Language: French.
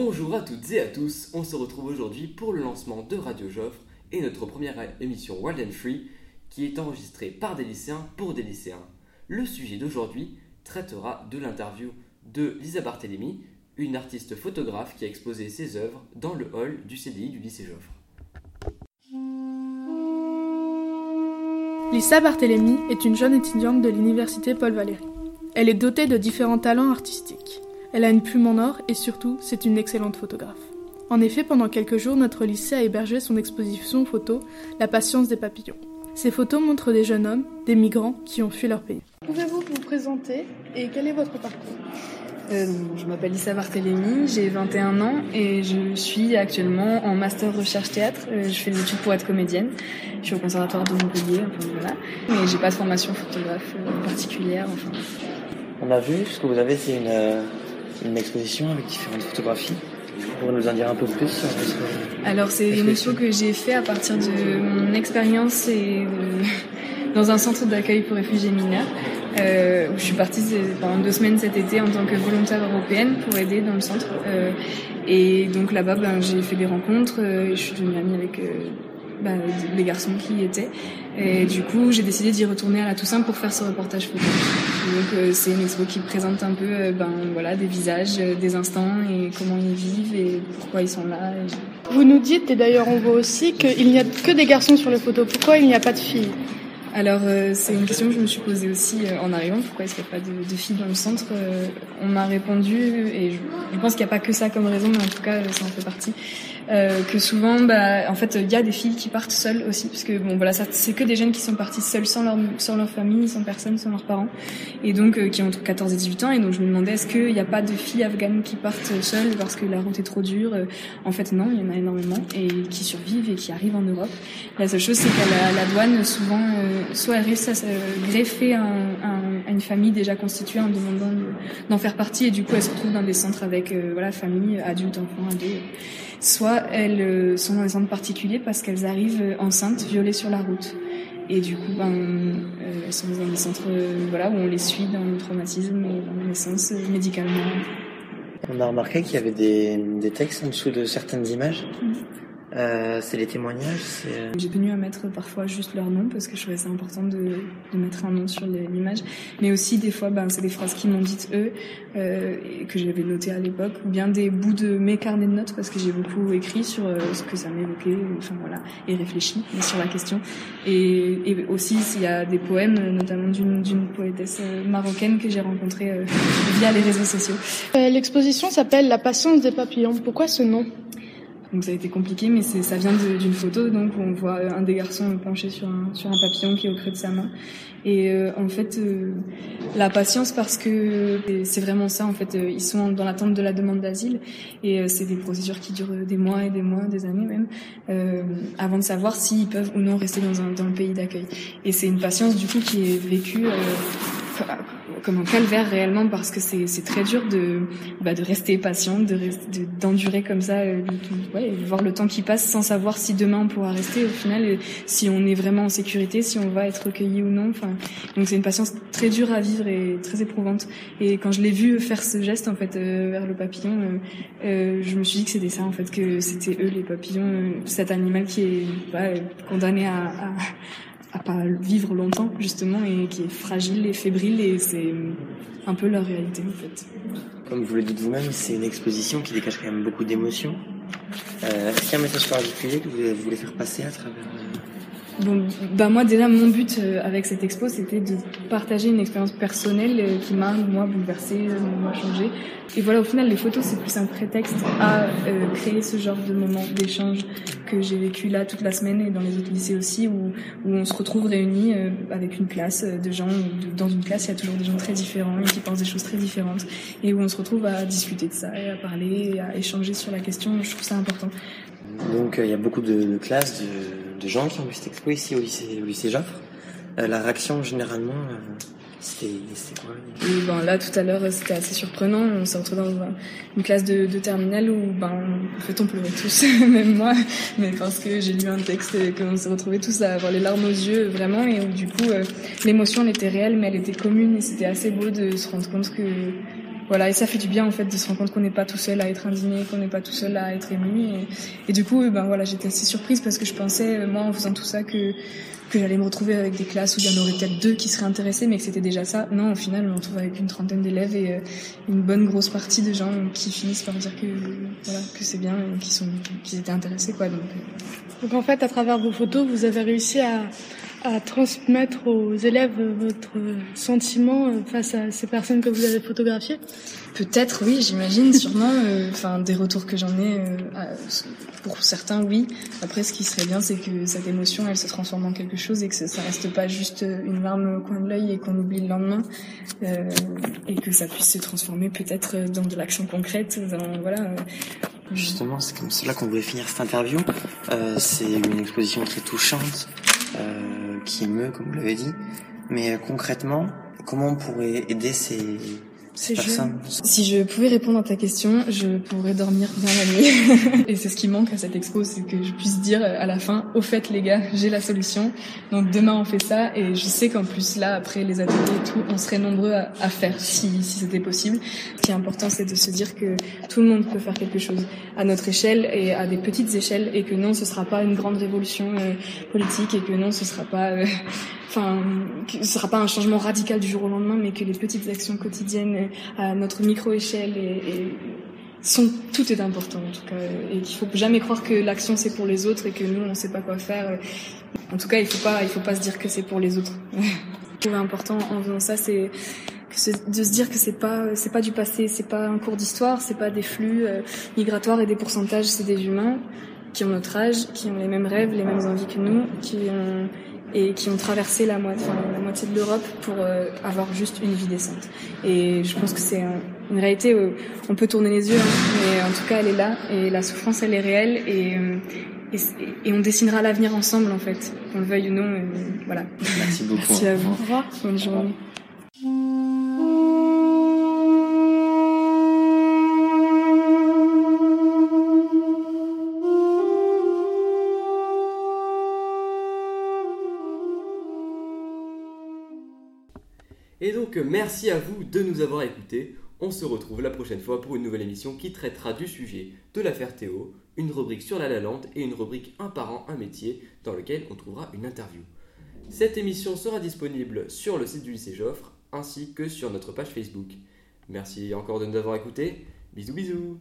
Bonjour à toutes et à tous, on se retrouve aujourd'hui pour le lancement de Radio Joffre et notre première émission Wild and Free qui est enregistrée par des lycéens pour des lycéens. Le sujet d'aujourd'hui traitera de l'interview de Lisa Barthélémy, une artiste photographe qui a exposé ses œuvres dans le hall du CDI du lycée Joffre. Lisa Barthélémy est une jeune étudiante de l'université Paul Valéry. Elle est dotée de différents talents artistiques. Elle a une plume en or et surtout, c'est une excellente photographe. En effet, pendant quelques jours, notre lycée a hébergé son exposition photo La patience des papillons. Ces photos montrent des jeunes hommes, des migrants qui ont fui leur pays. Pouvez-vous vous présenter et quel est votre parcours? Euh, je m'appelle Lisa Barthélémy, j'ai 21 ans et je suis actuellement en master recherche théâtre. Euh, je fais des études pour être comédienne. Je suis au conservatoire de Montpellier, enfin voilà. Mais j'ai pas de formation photographe euh, particulière. Enfin. On a vu ce que vous avez, c'est une, une exposition avec différentes photographies. Pouvez nous en dire un peu plus sur Alors c'est une expo que j'ai fait à partir de mon expérience et dans un centre d'accueil pour réfugiés mineurs euh, où je suis partie pendant deux semaines cet été en tant que volontaire européenne pour aider dans le centre. Euh, et donc là-bas, ben, j'ai fait des rencontres, euh, je suis devenue amie avec euh, ben, les garçons qui y étaient. Et du coup, j'ai décidé d'y retourner à la Toussaint pour faire ce reportage photo. Donc euh, c'est une expo qui présente un peu ben, voilà, des visages, des instants et comment ils vivent et pourquoi ils sont là. Vous nous dites, et d'ailleurs on voit aussi, qu'il n'y a que des garçons sur les photos. Pourquoi il n'y a pas de filles? Alors euh, c'est une question que je me suis posée aussi euh, en arrivant. Pourquoi est-ce qu'il n'y a pas de, de, filles dans le centre? Euh, On m'a répondu et je, je pense qu'il n'y a pas que ça comme raison, mais en tout cas ça en fait partie. Euh, que souvent, bah, en fait, il y a des filles qui partent seules aussi, parce que bon, voilà, c'est que des jeunes qui sont partis seuls, sans leur, sans leur famille, sans personne, sans leurs parents, et donc euh, qui ont entre 14 et 18 ans. Et donc je me demandais, est-ce qu'il n'y a pas de filles afghanes qui partent seules parce que la route est trop dure? En fait, non, il y en a énormément et qui survivent et qui arrivent en Europe. La seule chose, c'est qu'à la, la, douane, souvent, euh, soit elles réussissent à se greffer un, un, à une famille déjà constituée en demandant d'en faire partie, et du coup, elles se retrouvent dans des centres avec voilà famille, adultes, enfants, ados soit elles euh, sont dans des centres particuliers parce qu'elles arrivent euh, enceintes, violées sur la route. Et du coup, ben, euh, elles sont dans des centres voilà, où on les suit dans le traumatisme et dans la naissance médicalement. On a remarqué qu'il y avait des, des, textes en dessous de certaines images. Mmh. Euh, c'est les témoignages. Euh, J'ai tenu à mettre parfois juste leur nom parce que je trouvais ça important de, de mettre un nom sur l'image. Mais aussi des fois, ben, c'est des phrases qui m'ont dites eux euh, et que j'avais noté à l'époque, ou bien des bouts de mes carnets de notes parce que j'ai beaucoup écrit sur euh, ce que ça m'évoquait, enfin voilà, et réfléchi sur la question. Et, et aussi, il y a des poèmes, notamment d'une poétesse marocaine que j'ai rencontrée via les réseaux sociaux. L'exposition s'appelle La patience des papillons. Pourquoi ce nom? Donc ça a été compliqué, mais ça vient d'une photo donc où on voit un des garçons penché sur un, sur un papillon qui est au creux de sa main. Et euh, en fait, euh, la patience parce que c'est vraiment ça. En fait, euh, ils sont dans l'attente de la demande d'asile et euh, c'est des procédures qui durent des mois et des mois, des années même, euh, avant de savoir s'ils peuvent ou non rester dans, un, dans le pays d'accueil. Et c'est une patience du coup qui est vécue comme un calvaire réellement parce que c'est très dur de bah, de rester patient, de d'endurer comme ça, euh, ouais, voir le temps qui passe sans savoir si demain on pourra rester au final, si on est vraiment en sécurité, si on va être recueilli ou non. Enfin, donc c'est une patience très dure à vivre et très éprouvante. Et quand je l'ai vu faire ce geste en fait euh, vers le papillon, euh, euh, je me suis dit que c'était ça en fait, que c'était eux les papillons, euh, cet animal qui est bah, condamné à, à à pas vivre longtemps justement et qui est fragile et fébrile et c'est un peu leur réalité en fait. Comme vous le dites vous-même, c'est une exposition qui dégage quand même beaucoup d'émotions. Euh, Est-ce qu'il y a un message particulier que vous voulez faire passer à travers Bon, bah moi déjà mon but euh, avec cette expo c'était de partager une expérience personnelle euh, qui m'a moi bouleversée, euh, m'a changé. Et voilà au final les photos c'est plus un prétexte à euh, créer ce genre de moment d'échange que j'ai vécu là toute la semaine et dans les autres lycées aussi où, où on se retrouve réunis euh, avec une classe de gens. De, dans une classe il y a toujours des gens très différents et qui pensent des choses très différentes et où on se retrouve à discuter de ça à parler à échanger sur la question. Je trouve ça important. Donc il y a beaucoup de, de classes de de gens qui ont vu cette expo ici au lycée, au lycée Joffre. Euh, la réaction généralement, euh, c'était quoi? Ben là tout à l'heure c'était assez surprenant. On s'est retrouvé dans une classe de, de terminale où ben en fait on pleurait tous, même moi, mais parce que j'ai lu un texte et qu'on s'est retrouvés tous à avoir les larmes aux yeux vraiment et où du coup euh, l'émotion elle était réelle mais elle était commune et c'était assez beau de se rendre compte que voilà, et ça fait du bien en fait de se rendre compte qu'on n'est pas tout seul à être indigné, qu'on n'est pas tout seul à être ému. Et, du coup, ben voilà, j'étais assez surprise parce que je pensais, moi, en faisant tout ça, que que j'allais me retrouver avec des classes où il y en aurait peut-être deux qui seraient intéressés, mais que c'était déjà ça. Non, au final, on me retrouve avec une trentaine d'élèves et euh, une bonne grosse partie de gens qui finissent par dire que voilà que c'est bien et qui sont qui étaient intéressés quoi. Donc, euh. donc en fait, à travers vos photos, vous avez réussi à à transmettre aux élèves votre sentiment face à ces personnes que vous avez photographiées Peut-être, oui, j'imagine, sûrement. Euh, enfin, des retours que j'en ai, euh, pour certains, oui. Après, ce qui serait bien, c'est que cette émotion, elle se transforme en quelque chose et que ça reste pas juste une larme au coin de l'œil et qu'on oublie le lendemain, euh, et que ça puisse se transformer peut-être dans de l'action concrète, dans voilà. Justement, c'est comme cela qu'on voulait finir cette interview. c'est une exposition très touchante euh, qui émeut, comme vous l'avez dit. Mais euh, concrètement, comment on pourrait aider ces, Si je pouvais répondre à ta question, je pourrais dormir bien la nuit. et c'est ce qui manque à cette expo, c'est que je puisse dire à la fin, au fait les gars, j'ai la solution. Donc demain on fait ça et je sais qu'en plus là, après les ateliers et tout, on serait nombreux à, à faire si, si c'était possible. Ce qui est important, c'est de se dire que tout le monde peut faire quelque chose à notre échelle et à des petites échelles et que non, ce sera pas une grande révolution euh, politique et que non, ce sera pas, euh, enfin, ce sera pas un changement radical du jour au lendemain, mais que les petites actions quotidiennes à notre micro échelle et, et sont tout est important en tout cas et qu'il faut jamais croire que l'action c'est pour les autres et que nous on sait pas quoi faire. En tout cas, il faut pas il faut pas se dire que c'est pour les autres. Ce qui est important en faisant ça, c'est de se dire que c'est pas c'est pas du passé, c'est pas un cours d'histoire, c'est pas des flux euh, migratoires et des pourcentages, c'est des humains qui ont notre âge, qui ont les mêmes rêves, les mêmes envies que nous, qui ont et qui ont traversé la moitié, la moitié de l'Europe pour euh, avoir juste une vie décente. Et je pense que c'est une réalité où on peut tourner les yeux, hein, mais en tout cas elle est là et la souffrance elle est réelle et, euh, et, et on dessinera l'avenir ensemble en fait, qu'on le veuille ou non. voilà. Merci beaucoup. Merci à vous. Au revoir. Bonne journée. Et donc, merci à vous de nous avoir écoutés. On se retrouve la prochaine fois pour une nouvelle émission qui traitera du sujet de l'affaire Théo, une rubrique sur la Lalande et une rubrique un parent un métier, dans lequel on trouvera une interview. Cette émission sera disponible sur le site du lycée Joffre ainsi que sur notre page Facebook. Merci encore de nous avoir écoutés. Bisous bisous